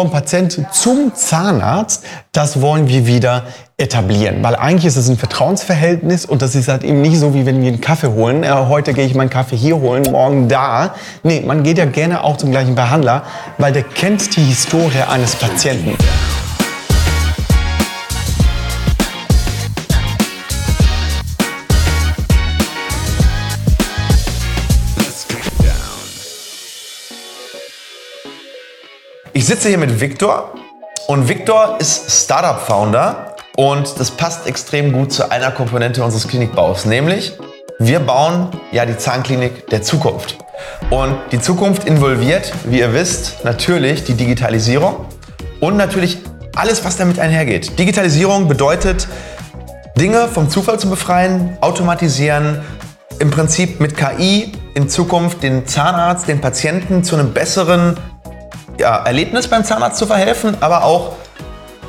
vom Patient zum Zahnarzt, das wollen wir wieder etablieren. Weil eigentlich ist es ein Vertrauensverhältnis und das ist halt eben nicht so, wie wenn wir einen Kaffee holen. Äh, heute gehe ich meinen Kaffee hier holen, morgen da. Nee, man geht ja gerne auch zum gleichen Behandler, weil der kennt die Historie eines Patienten. Sitze hier mit Victor und Victor ist Startup-Founder und das passt extrem gut zu einer Komponente unseres Klinikbaus, nämlich wir bauen ja die Zahnklinik der Zukunft. Und die Zukunft involviert, wie ihr wisst, natürlich die Digitalisierung und natürlich alles, was damit einhergeht. Digitalisierung bedeutet, Dinge vom Zufall zu befreien, automatisieren, im Prinzip mit KI in Zukunft den Zahnarzt, den Patienten zu einem besseren ja, Erlebnis beim Zahnarzt zu verhelfen, aber auch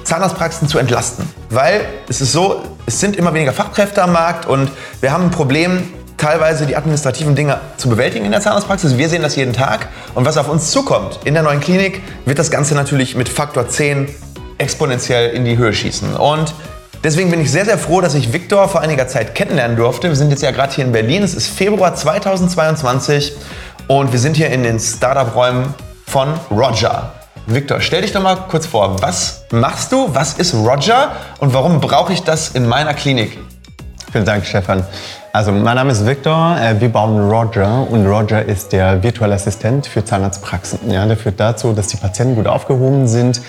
Zahnarztpraxen zu entlasten. Weil es ist so, es sind immer weniger Fachkräfte am Markt und wir haben ein Problem, teilweise die administrativen Dinge zu bewältigen in der Zahnarztpraxis. Wir sehen das jeden Tag. Und was auf uns zukommt in der neuen Klinik, wird das Ganze natürlich mit Faktor 10 exponentiell in die Höhe schießen. Und deswegen bin ich sehr, sehr froh, dass ich Viktor vor einiger Zeit kennenlernen durfte. Wir sind jetzt ja gerade hier in Berlin. Es ist Februar 2022 und wir sind hier in den Startup-Räumen von Roger. Victor, stell dich doch mal kurz vor, was machst du, was ist Roger und warum brauche ich das in meiner Klinik? Vielen Dank, Stefan. Also, mein Name ist Victor, äh, wir bauen Roger und Roger ist der virtuelle Assistent für Zahnarztpraxen. Ja, der führt dazu, dass die Patienten gut aufgehoben sind.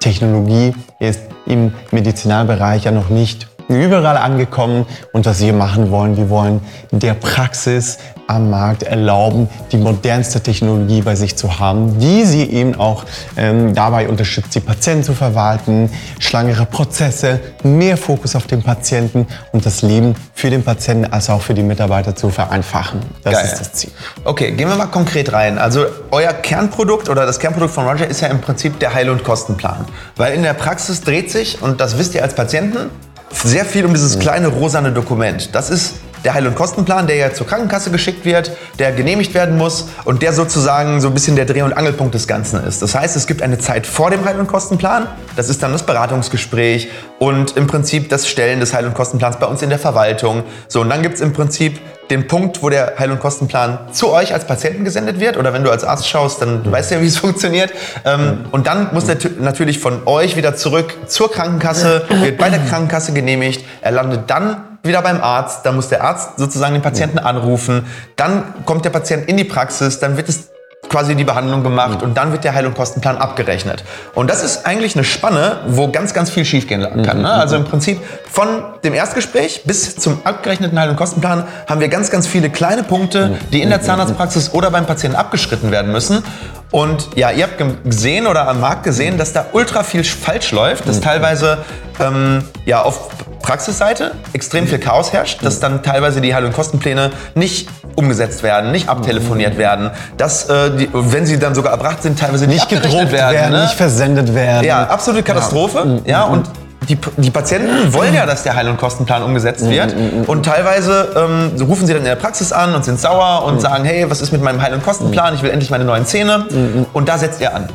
Technologie ist im Medizinalbereich ja noch nicht überall angekommen und was wir machen wollen, wir wollen der Praxis am Markt erlauben, die modernste Technologie bei sich zu haben, die sie eben auch ähm, dabei unterstützt, die Patienten zu verwalten, schlangere Prozesse, mehr Fokus auf den Patienten und das Leben für den Patienten als auch für die Mitarbeiter zu vereinfachen. Das Geil. ist das Ziel. Okay, gehen wir mal konkret rein. Also euer Kernprodukt oder das Kernprodukt von Roger ist ja im Prinzip der Heil- und Kostenplan. Weil in der Praxis dreht sich, und das wisst ihr als Patienten, sehr viel um dieses kleine rosane Dokument. Das ist der Heil- und Kostenplan, der ja zur Krankenkasse geschickt wird, der genehmigt werden muss und der sozusagen so ein bisschen der Dreh- und Angelpunkt des Ganzen ist. Das heißt, es gibt eine Zeit vor dem Heil- und Kostenplan, das ist dann das Beratungsgespräch und im Prinzip das Stellen des Heil- und Kostenplans bei uns in der Verwaltung. So, und dann gibt es im Prinzip den Punkt, wo der Heil- und Kostenplan zu euch als Patienten gesendet wird oder wenn du als Arzt schaust, dann mhm. weißt du ja, wie es funktioniert. Ähm, mhm. Und dann muss der natürlich von euch wieder zurück zur Krankenkasse, wird bei der Krankenkasse genehmigt, er landet dann wieder beim Arzt, dann muss der Arzt sozusagen den Patienten anrufen, dann kommt der Patient in die Praxis, dann wird es quasi die Behandlung gemacht und dann wird der Heil- und Kostenplan abgerechnet. Und das ist eigentlich eine Spanne, wo ganz, ganz viel schiefgehen kann. Ne? Also im Prinzip von dem Erstgespräch bis zum abgerechneten Heil- und Kostenplan haben wir ganz, ganz viele kleine Punkte, die in der Zahnarztpraxis oder beim Patienten abgeschritten werden müssen. Und ja, ihr habt gesehen oder am Markt gesehen, dass da ultra viel falsch läuft, dass teilweise ähm, ja, auf Praxisseite extrem viel Chaos herrscht, dass dann teilweise die Heil- und Kostenpläne nicht umgesetzt werden, nicht abtelefoniert werden, dass, äh, die, wenn sie dann sogar erbracht sind, teilweise nicht, nicht gedruckt werden, werden ne? nicht versendet werden. Ja, absolute Katastrophe. Ja, ja und die, die Patienten wollen ja, dass der Heil- und Kostenplan umgesetzt wird. Und teilweise ähm, rufen sie dann in der Praxis an und sind sauer und sagen, hey, was ist mit meinem Heil- und Kostenplan? Ich will endlich meine neuen Zähne. Und da setzt ihr an.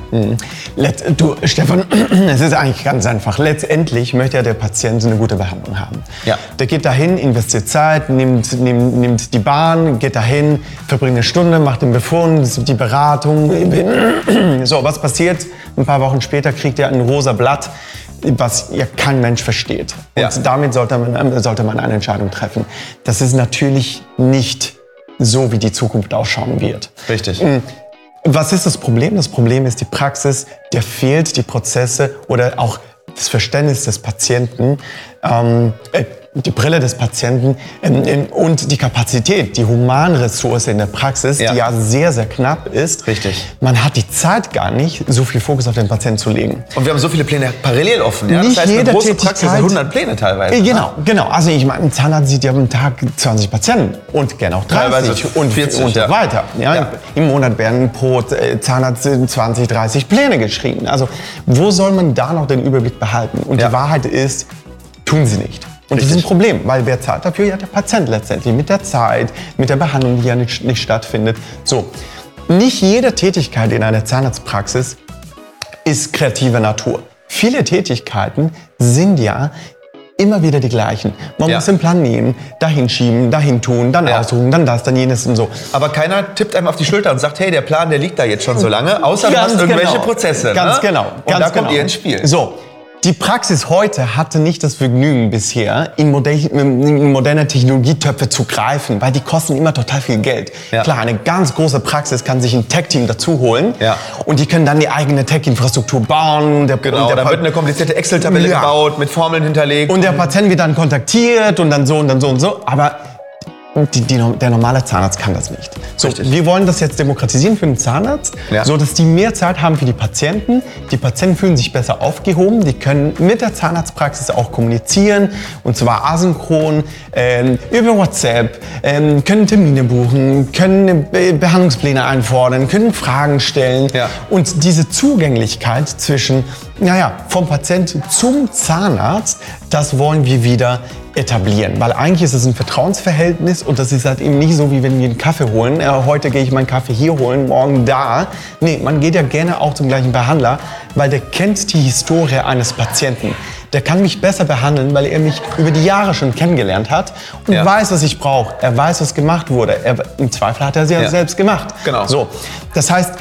Du, Stefan, es ist eigentlich ganz einfach. Letztendlich möchte ja der Patient eine gute Behandlung haben. Ja. Der geht dahin, investiert Zeit, nimmt, nimmt, nimmt die Bahn, geht dahin, verbringt eine Stunde, macht den Befund, die Beratung. So, was passiert? Ein paar Wochen später kriegt er ein rosa Blatt was ja kein Mensch versteht. Und ja. damit sollte man, sollte man eine Entscheidung treffen. Das ist natürlich nicht so, wie die Zukunft ausschauen wird. Richtig. Hm. Was ist das Problem? Das Problem ist die Praxis, der fehlt die Prozesse oder auch das Verständnis des Patienten. Ähm, äh, die Brille des Patienten ähm, und die Kapazität, die Humanressource in der Praxis, ja. die ja sehr, sehr knapp ist. Richtig. Man hat die Zeit gar nicht, so viel Fokus auf den Patienten zu legen. Und wir haben so viele Pläne parallel offen. Ja? Nicht das heißt, jede eine große Tätigkeit, Praxis 100 Pläne teilweise. Äh, genau, ne? genau. Also ich meine, ein Zahnarzt sieht ja am Tag 20 Patienten und gerne auch 30 teilweise und 40 und ja. weiter. Ja? ja? Im Monat werden pro äh, Zahnarzt 20, 30 Pläne geschrieben. Also wo soll man da noch den Überblick behalten? Und die Wahrheit ist, tun sie nicht. Und Richtig. das ist ein Problem, weil wer zahlt dafür? Ja, der Patient letztendlich. Mit der Zeit, mit der Behandlung, die ja nicht, nicht stattfindet. So, nicht jede Tätigkeit in einer Zahnarztpraxis ist kreative Natur. Viele Tätigkeiten sind ja immer wieder die gleichen. Man Ja. muss den Plan nehmen, dahin schieben, dahin tun, dann Ja. aussuchen, dann das, dann jenes und so. Aber keiner tippt einem auf die Schulter und sagt, hey, der Plan, der liegt da jetzt schon so lange, außer du Ganz hast irgendwelche genau. Prozesse. Ganz ne? genau. Und ganz da kommt genau. ihr ins Spiel. So. Die Praxis heute hatte nicht das Vergnügen bisher, in, in moderne Technologietöpfe zu greifen, weil die kosten immer total viel Geld. Ja. Klar, eine ganz große Praxis kann sich ein Tech-Team dazu holen Ja. und die können dann die eigene Tech-Infrastruktur bauen. Der, Genau, der da Pa- wird eine komplizierte Excel-Tabelle Ja. gebaut, mit Formeln hinterlegt. und der Patient wird dann kontaktiert und dann so und dann so und so. Aber die, die, der normale Zahnarzt kann das nicht. So, Richtig. wir wollen das jetzt demokratisieren für den Zahnarzt, Ja. so dass die mehr Zeit haben für die Patienten. Die Patienten fühlen sich besser aufgehoben. Die können mit der Zahnarztpraxis auch kommunizieren und zwar asynchron ähm, über WhatsApp, ähm, können Termine buchen, können Be Behandlungspläne einfordern, können Fragen stellen Ja. und diese Zugänglichkeit zwischen, naja, vom Patient zum Zahnarzt, das wollen wir wieder etablieren. Weil eigentlich ist es ein Vertrauensverhältnis und das ist halt eben nicht so, wie wenn wir einen Kaffee holen. Äh, heute gehe ich meinen Kaffee hier holen, morgen da. Nee, man geht ja gerne auch zum gleichen Behandler, weil der kennt die Historie eines Patienten. Der kann mich besser behandeln, weil er mich über die Jahre schon kennengelernt hat und Ja. weiß, was ich brauche. Er weiß, was gemacht wurde. Er, Im Zweifel hat er es ja, Ja. selbst gemacht. Genau. So, das heißt,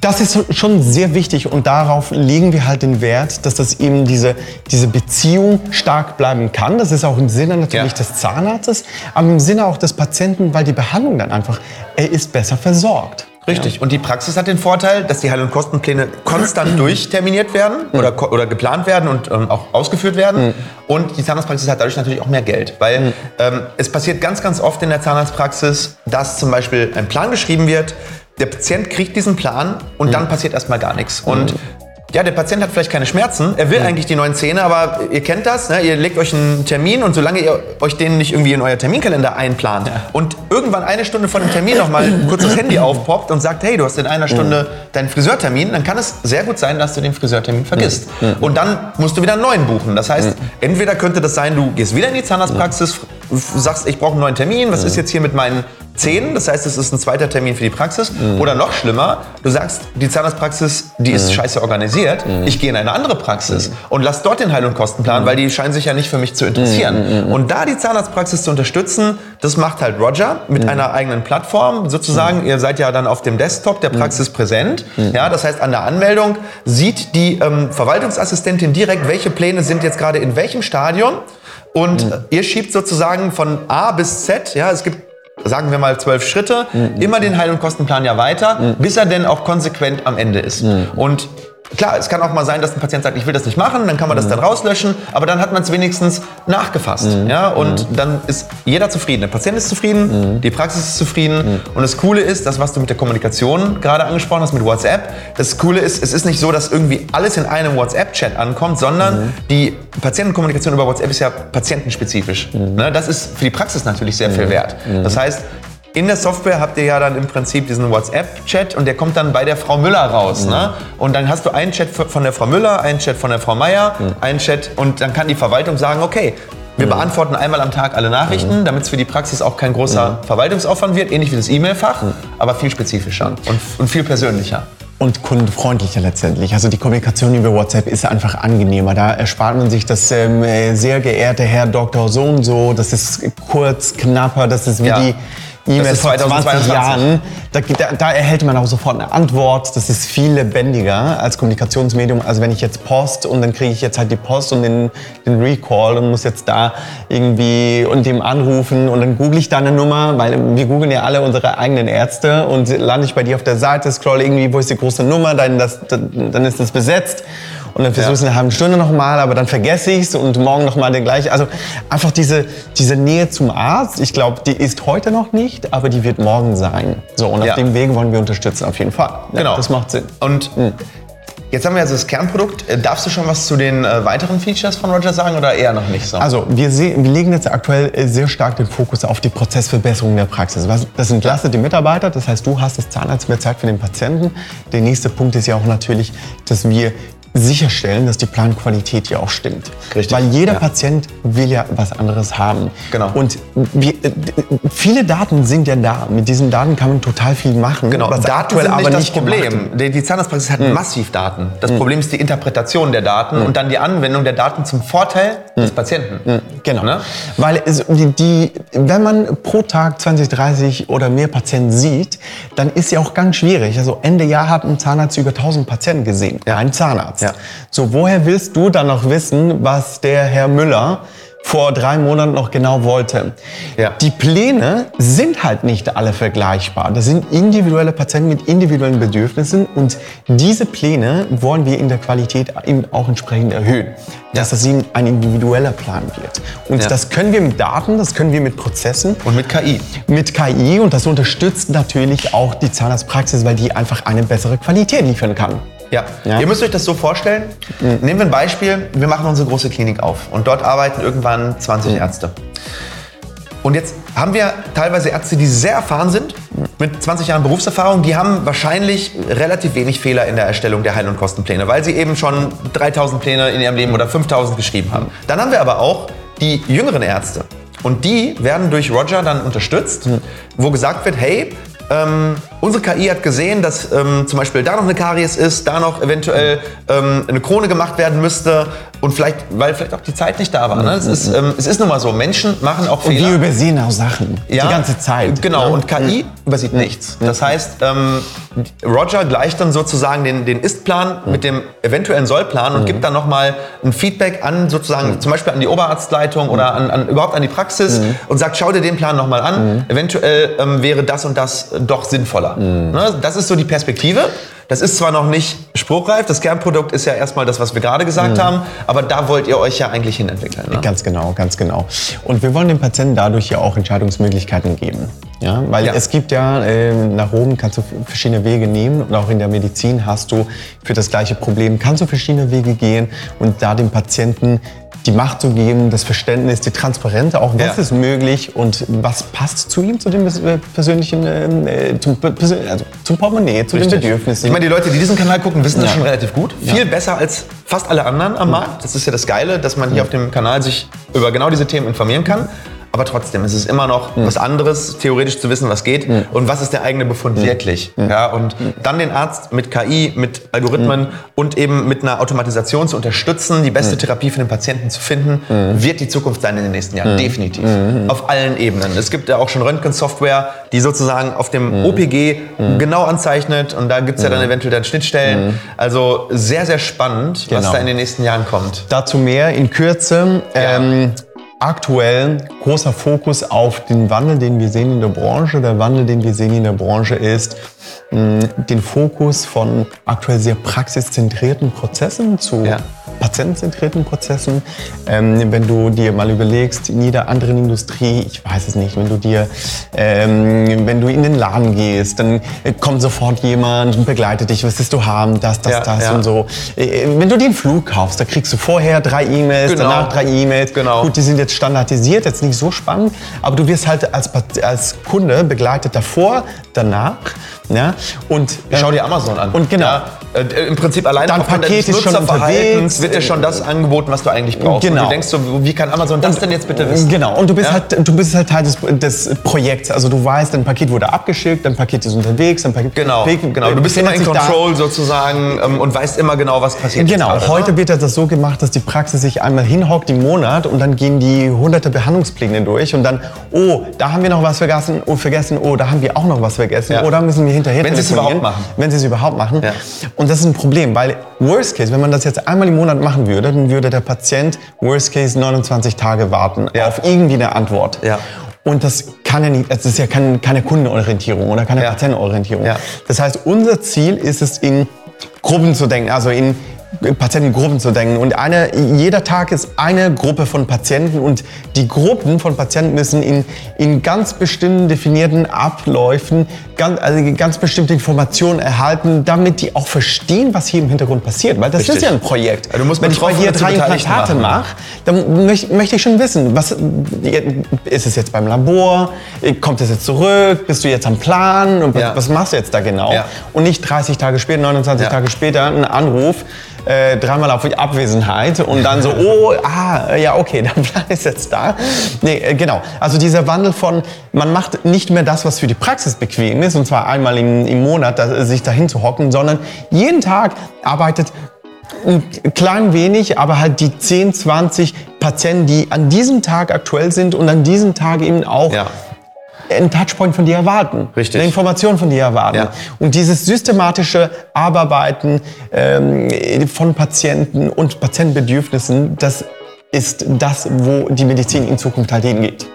das ist schon sehr wichtig und darauf legen wir halt den Wert, dass das eben diese, diese Beziehung stark bleiben kann. Das ist auch im Sinne natürlich Ja. des Zahnarztes, aber im Sinne auch des Patienten, weil die Behandlung dann einfach, er ist besser versorgt. Richtig. Und die Praxis hat den Vorteil, dass die Heil- und Kostenpläne konstant durchterminiert werden oder, ko- oder geplant werden und ähm, auch ausgeführt werden. Und die Zahnarztpraxis hat dadurch natürlich auch mehr Geld. Weil ähm, es passiert ganz, ganz oft in der Zahnarztpraxis, dass zum Beispiel ein Plan geschrieben wird, der Patient kriegt diesen Plan und dann passiert erstmal gar nichts. Und ja, der Patient hat vielleicht keine Schmerzen, er will eigentlich die neuen Zähne, aber ihr kennt das, ne? ihr legt euch einen Termin und solange ihr euch den nicht irgendwie in euer Terminkalender einplant und irgendwann eine Stunde vor dem Termin nochmal kurz das Handy aufpoppt und sagt, hey, du hast in einer Stunde deinen Friseurtermin, dann kann es sehr gut sein, dass du den Friseurtermin vergisst. Und dann musst du wieder einen neuen buchen. Das heißt, entweder könnte das sein, du gehst wieder in die Zahnarztpraxis, f- sagst, ich brauche einen neuen Termin, was ist jetzt hier mit meinen Zähnen? Das heißt, es ist ein zweiter Termin für die Praxis. Oder noch schlimmer, du sagst, die Zahnarztpraxis, die ist scheiße organisiert, ich gehe in eine andere Praxis und lass dort den Heil- und Kostenplan, weil die scheinen sich ja nicht für mich zu interessieren. Und da die Zahnarztpraxis zu unterstützen, das macht halt Roger mit einer eigenen Plattform. Sozusagen, ihr seid ja dann auf dem Desktop der Praxis präsent. Ja, das heißt, an der Anmeldung sieht die ähm, Verwaltungsassistentin direkt, welche Pläne sind jetzt gerade in welchem Stadion. Und äh, ihr schiebt sozusagen von A bis Z, ja, es gibt sagen wir mal zwölf Schritte, immer den Heil- und Kostenplan ja weiter, bis er denn auch konsequent am Ende ist. Und klar, es kann auch mal sein, dass ein Patient sagt, ich will das nicht machen, dann kann man das dann rauslöschen, aber dann hat man es wenigstens nachgefasst. Ja? Und dann ist jeder zufrieden. Der Patient ist zufrieden, die Praxis ist zufrieden. Und das Coole ist, das, was du mit der Kommunikation gerade angesprochen hast, mit WhatsApp, das Coole ist, es ist nicht so, dass irgendwie alles in einem WhatsApp-Chat ankommt, sondern die Patientenkommunikation über WhatsApp ist ja patientenspezifisch. Ne? Das ist für die Praxis natürlich sehr viel wert. Das heißt, in der Software habt ihr ja dann im Prinzip diesen WhatsApp-Chat und der kommt dann bei der Frau Müller raus. Ne? Und dann hast du einen Chat von der Frau Müller, einen Chat von der Frau Meier, einen Chat und dann kann die Verwaltung sagen, okay, wir beantworten einmal am Tag alle Nachrichten, damit es für die Praxis auch kein großer Verwaltungsaufwand wird, ähnlich wie das E-Mail-Fach, aber viel spezifischer und, und viel persönlicher. Und kundenfreundlicher letztendlich. Also die Kommunikation über WhatsApp ist einfach angenehmer. Da erspart man sich das ähm, äh, sehr geehrte Herr Dr. So und so. Das ist kurz, knapper, das ist wie Ja. die 20 2022. Jahren. Da, da, da erhält man auch sofort eine Antwort. Das ist viel lebendiger als Kommunikationsmedium. Also wenn ich jetzt Post und dann kriege ich jetzt halt die Post und den, den Recall und muss jetzt da irgendwie und dem anrufen und dann google ich da eine Nummer, weil wir googeln ja alle unsere eigenen Ärzte und lande ich bei dir auf der Seite, scroll irgendwie, wo ist die große Nummer, dann, das, dann ist das besetzt. Und dann versuche ich es in einer halben Stunde nochmal, aber dann vergesse ich es und morgen nochmal den gleichen. Also einfach diese, diese Nähe zum Arzt, ich glaube, die ist heute noch nicht, aber die wird morgen sein. So, und auf dem Weg wollen wir unterstützen, auf jeden Fall. Genau. Das macht Sinn. Und jetzt haben wir also das Kernprodukt. Äh, Darfst du schon was zu den äh, weiteren Features von Roger sagen oder eher noch nicht so? Also wir, wir legen jetzt aktuell äh, sehr stark den Fokus auf die Prozessverbesserung der Praxis. Was- Das entlastet die Mitarbeiter, das heißt, du hast als Zahnarzt mehr Zeit für den Patienten. Der nächste Punkt ist ja auch natürlich, dass wir sicherstellen, dass die Planqualität ja auch stimmt. Richtig, Weil jeder ja. Patient will ja was anderes haben. Genau. Und wir, äh, viele Daten sind ja da. Mit diesen Daten kann man total viel machen. Genau, was Daten aktuell sind nicht aber das nicht Hm. Problem. Die, die Zahnarztpraxis hat massiv Daten. Das Problem ist die Interpretation der Daten und dann die Anwendung der Daten zum Vorteil des Patienten. Genau. Ne? Weil es, die, die, wenn man pro Tag 20, 30 oder mehr Patienten sieht, dann ist ja auch ganz schwierig. Also Ende Jahr hat ein Zahnarzt über 1000 Patienten gesehen. Ein Zahnarzt. Ja. So, woher willst du dann noch wissen, was der Herr Müller vor drei Monaten noch genau wollte? Ja. Die Pläne sind halt nicht alle vergleichbar. Das sind individuelle Patienten mit individuellen Bedürfnissen und diese Pläne wollen wir in der Qualität eben auch entsprechend erhöhen. Dass das eben ein individueller Plan wird. Und Ja. das können wir mit Daten, das können wir mit Prozessen, Und mit KI. mit KI und das unterstützt natürlich auch die Zahnarztpraxis, weil die einfach eine bessere Qualität liefern kann. Ja. Ja. Ihr müsst euch das so vorstellen. Nehmen wir ein Beispiel. Wir machen unsere große Klinik auf und dort arbeiten irgendwann 20 Ärzte. Und jetzt haben wir teilweise Ärzte, die sehr erfahren sind, mit 20 Jahren Berufserfahrung, die haben wahrscheinlich relativ wenig Fehler in der Erstellung der Heil- und Kostenpläne, weil sie eben schon 3000 Pläne in ihrem Leben oder 5000 geschrieben haben. Dann haben wir aber auch die jüngeren Ärzte. Und die werden durch Roger dann unterstützt, wo gesagt wird, hey, ähm, unsere KI hat gesehen, dass ähm, zum Beispiel da noch eine Karies ist, da noch eventuell ähm, eine Krone gemacht werden müsste und vielleicht, weil vielleicht auch die Zeit nicht da war. Ne? Es, ist, ähm, es ist nun mal so, Menschen machen auch Und Fehler. wir übersehen auch Sachen die ganze Zeit. Genau, ne? und KI übersieht nichts. Das heißt, ähm, Roger gleicht dann sozusagen den, den Ist-Plan mit dem eventuellen Soll-Plan und gibt dann nochmal ein Feedback an sozusagen, zum Beispiel an die Oberarztleitung oder an, an, überhaupt an die Praxis und sagt, schau dir den Plan nochmal an. Eventuell ähm, wäre das und das doch sinnvoller. Ne? Das ist so die Perspektive. Das ist zwar noch nicht spruchreif, das Kernprodukt ist ja erstmal das, was wir gerade gesagt haben, aber da wollt ihr euch ja eigentlich hin entwickeln. Ne? Ganz genau, ganz genau. Und wir wollen den Patienten dadurch ja auch Entscheidungsmöglichkeiten geben. Ja, weil Ja. es gibt ja, äh, nach oben kannst du verschiedene Wege nehmen und auch in der Medizin hast du für das gleiche Problem, kannst du verschiedene Wege gehen und da dem Patienten die Macht zu geben, das Verständnis, die Transparenz, auch was Ja. ist möglich und was passt zu ihm, zu dem äh, persönlichen, äh, zum, also zum Portemonnaie, zu den Richtig. Bedürfnissen. Meine, die Leute, die diesen Kanal gucken, wissen das schon relativ gut. Viel besser als fast alle anderen am Markt. Das ist ja das Geile, dass man hier auf dem Kanal sich über genau diese Themen informieren kann. Aber trotzdem, es ist immer noch was anderes, theoretisch zu wissen, was geht und was ist der eigene Befund wirklich. Ja, und dann den Arzt mit KI, mit Algorithmen und eben mit einer Automatisation zu unterstützen, die beste Therapie für den Patienten zu finden, wird die Zukunft sein in den nächsten Jahren. Definitiv. Auf allen Ebenen. Es gibt ja auch schon Röntgensoftware, die sozusagen auf dem OPG genau anzeichnet und da gibt es ja dann eventuell dann Schnittstellen. Also sehr, sehr spannend, was Genau. da in den nächsten Jahren kommt. Dazu mehr in Kürze. Ähm, aktuell großer Fokus auf den Wandel, den wir sehen in der Branche. Der Wandel, den wir sehen in der Branche ist, den Fokus von aktuell sehr praxiszentrierten Prozessen zu Ja. Patientenzentrierten Prozessen. Ähm, wenn du dir mal überlegst, in jeder anderen Industrie, ich weiß es nicht, wenn du dir, ähm, wenn du in den Laden gehst, dann äh, kommt sofort jemand und begleitet dich, was willst du haben, das, das, Ja, das ja. und so. Äh, Wenn du den Flug kaufst, da kriegst du vorher drei E-Mails, Genau. danach drei E-Mails. Genau. Gut, die sind jetzt standardisiert, jetzt nicht so spannend, aber du wirst halt als, als Kunde begleitet davor, danach. Ja? Und, Schau dir Amazon an. Und genau. Ja, äh, Im Prinzip allein Dein aufgrund Paket deines ist schon Nutzerverhaltens wird dir schon das angeboten, was du eigentlich brauchst. Und Genau. du denkst so, wie kann Amazon das denn jetzt bitte wissen? Genau, und du bist, Ja? halt, du bist halt Teil des, des Projekts. Also du weißt, dein Paket wurde abgeschickt, dein Paket ist unterwegs, dein Paket Genau, Paket- genau. Du bist immer in. Control sozusagen ähm, und weißt immer genau, was passiert. Genau, gerade, ne? heute wird das so gemacht, dass die Praxis sich einmal hinhockt im Monat und dann gehen die hunderte Behandlungspläne durch und dann, oh, da haben wir noch was vergessen, oh, vergessen, oh, da haben wir auch noch was vergessen, Ja. oh, da müssen wir hinterher Wenn sie es überhaupt machen. Wenn sie es überhaupt machen. Ja. Und das ist ein Problem, weil Worst Case, wenn man das jetzt einmal im Monat machen würde, dann würde der Patient Worst Case 29 Tage warten Ja. auf irgendwie eine Antwort. Ja. Und das kann ja nicht, das ist ja kein, keine Kundenorientierung oder keine. Patientenorientierung. Das heißt, unser Ziel ist es, in Gruppen zu denken, also in Patientengruppen zu denken. Und eine, jeder Tag ist eine Gruppe von Patienten und die Gruppen von Patienten müssen in, in ganz bestimmten definierten Abläufen ganz, also ganz bestimmte Informationen erhalten, damit die auch verstehen, was hier im Hintergrund passiert. Weil das Richtig. ist ja ein Projekt. Ja, du musst Wenn ich bei dir drei Implantate mache, dann möchte, möchte ich schon wissen, was, ist es jetzt beim Labor? Kommt es jetzt zurück? Bist du jetzt am Plan? Und was, Ja. was machst du jetzt da genau? Ja. Und nicht 30 Tage später, 29 Ja. Tage später, ein Anruf. Äh, dreimal auf Abwesenheit und dann so, oh, ah, ja, okay, der Plan ist jetzt da. Nee, äh, genau. Also dieser Wandel von, man macht nicht mehr das, was für die Praxis bequem ist, und zwar einmal im, im Monat, da, sich dahin zu hocken, sondern jeden Tag arbeitet ein klein wenig, aber halt die 10, 20 Patienten, die an diesem Tag aktuell sind und an diesem Tag eben auch Ja. Einen Touchpoint von dir erwarten, Richtig. eine Information von dir erwarten. Ja. Und dieses systematische Abarbeiten ähm, von Patienten und Patientenbedürfnissen, das ist das, wo die Medizin in Zukunft halt hingeht.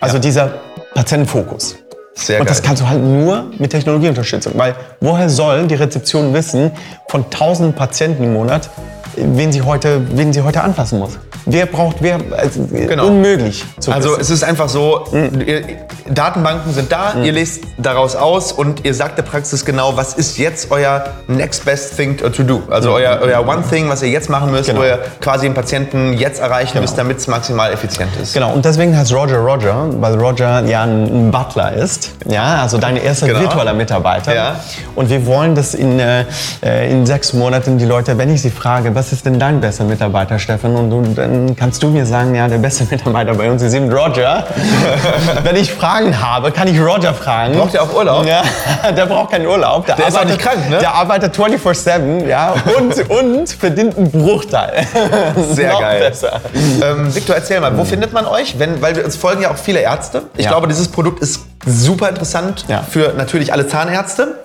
Also Ja. dieser Patientenfokus. Sehr und das geil. kannst du halt nur mit Technologieunterstützung, weil woher soll die Rezeption wissen von 1000 Patienten im Monat, wen sie heute, wen sie heute anfassen muss? Wer braucht, wer, also, Genau. unmöglich Also wissen. es ist einfach so, ihr, Datenbanken sind da, Mhm. ihr lest daraus aus und ihr sagt der Praxis genau, was ist jetzt euer next best thing to do. Also euer, euer one thing, was ihr jetzt machen müsst, Mhm. Genau. wo ihr quasi den Patienten jetzt erreichen müsst, damit es maximal effizient ist. Genau, und deswegen heißt Roger Roger, weil Roger ja ein Butler ist. Ja, also dein erster Genau. virtueller Mitarbeiter. Ja. Und wir wollen, dass in, äh, in sechs Monaten die Leute, wenn ich sie frage, was ist denn dein bester Mitarbeiter, Stefan? Und du, dann kannst du mir sagen, ja, der beste Mitarbeiter bei uns ist eben Roger. wenn ich Fragen habe, kann ich Roger fragen. Braucht der auch Urlaub? Ja, der braucht keinen Urlaub. Der ist auch nicht krank, ne? Der arbeitet 24-7, ja, und, und verdient einen Bruchteil. Sehr geil. Besser. Ähm, Victor, erzähl mal, wo findet man euch? Wenn, weil uns folgen ja auch viele Ärzte. Ich Ja. glaube, dieses Produkt ist super interessant Ja. für natürlich alle Zahnärzte,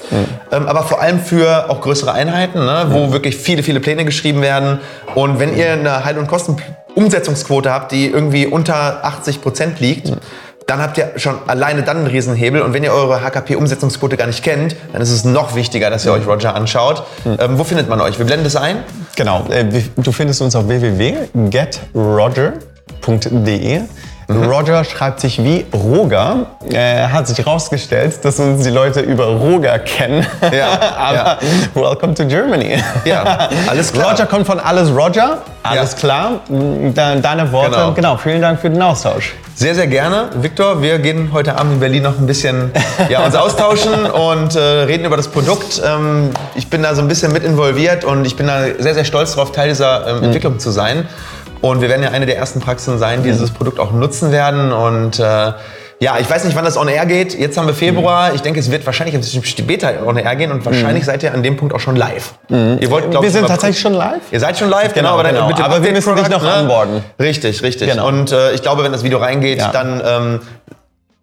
ähm, aber vor allem für auch größere Einheiten, ne, wo wirklich viele, viele Pläne geschrieben werden. Und wenn ihr eine Heil- und Kostenumsetzungsquote habt, die irgendwie unter 80 Prozent liegt, dann habt ihr schon alleine dann einen Riesenhebel. Und wenn ihr eure HKP-Umsetzungsquote gar nicht kennt, dann ist es noch wichtiger, dass ihr euch Roger anschaut. Ähm, wo findet man euch? Wir blenden das ein. Genau, äh, du findest uns auf www.getroger.de. Mhm. Roger schreibt sich wie Roger. Äh, hat sich herausgestellt, dass uns die Leute über Roger kennen. Ja, Aber ja. welcome to Germany. Ja, alles klar. Roger kommt von alles Roger. Alles Ja. klar. De- Deine Worte. Genau. Genau. Vielen Dank für den Austausch. Sehr, sehr gerne. Viktor, wir gehen heute Abend in Berlin noch ein bisschen ja, uns austauschen und äh, reden über das Produkt. Ähm, ich bin da so ein bisschen mit involviert und ich bin da sehr, sehr stolz darauf, Teil dieser ähm, Entwicklung zu sein. Und wir werden ja eine der ersten Praxen sein, die dieses Produkt auch nutzen werden. Und äh, ja, ich weiß nicht, wann das on air geht. Jetzt haben wir Februar. Ich denke, es wird wahrscheinlich ein bisschen später on air gehen und wahrscheinlich seid ihr an dem Punkt auch schon live. Ihr wollt, glaub Wir sind tatsächlich schon live. Ihr seid schon live, genau, Genau, aber, dann genau. mit dem Aber wir müssen dich noch onboarden. Richtig, richtig. Genau. Und äh, ich glaube, wenn das Video reingeht, Ja. dann ähm,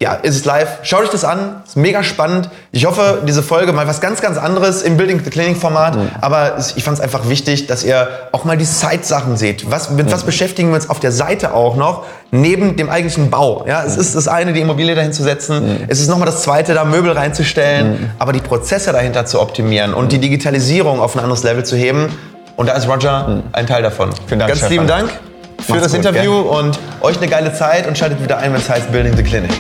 ja, ist es live. Schaut euch das an, ist mega spannend. Ich hoffe, diese Folge mal was ganz, ganz anderes im Building the Clinic Format. Mhm. Aber ich fand es einfach wichtig, dass ihr auch mal die Side-Sachen seht. Was, mit Mhm. was beschäftigen wir uns auf der Seite auch noch, neben dem eigentlichen Bau? Ja, Mhm. es ist das eine, die Immobilie dahin zu setzen. Es ist nochmal das zweite, da Möbel reinzustellen. Mhm. Aber die Prozesse dahinter zu optimieren und die Digitalisierung auf ein anderes Level zu heben. Und da ist Roger ein Teil davon. Mhm. Vielen Dank, Ganz Stefan. lieben Dank für Macht's das gut, Interview und euch eine geile Zeit und schaltet wieder ein, wenn es heißt Building the Clinic.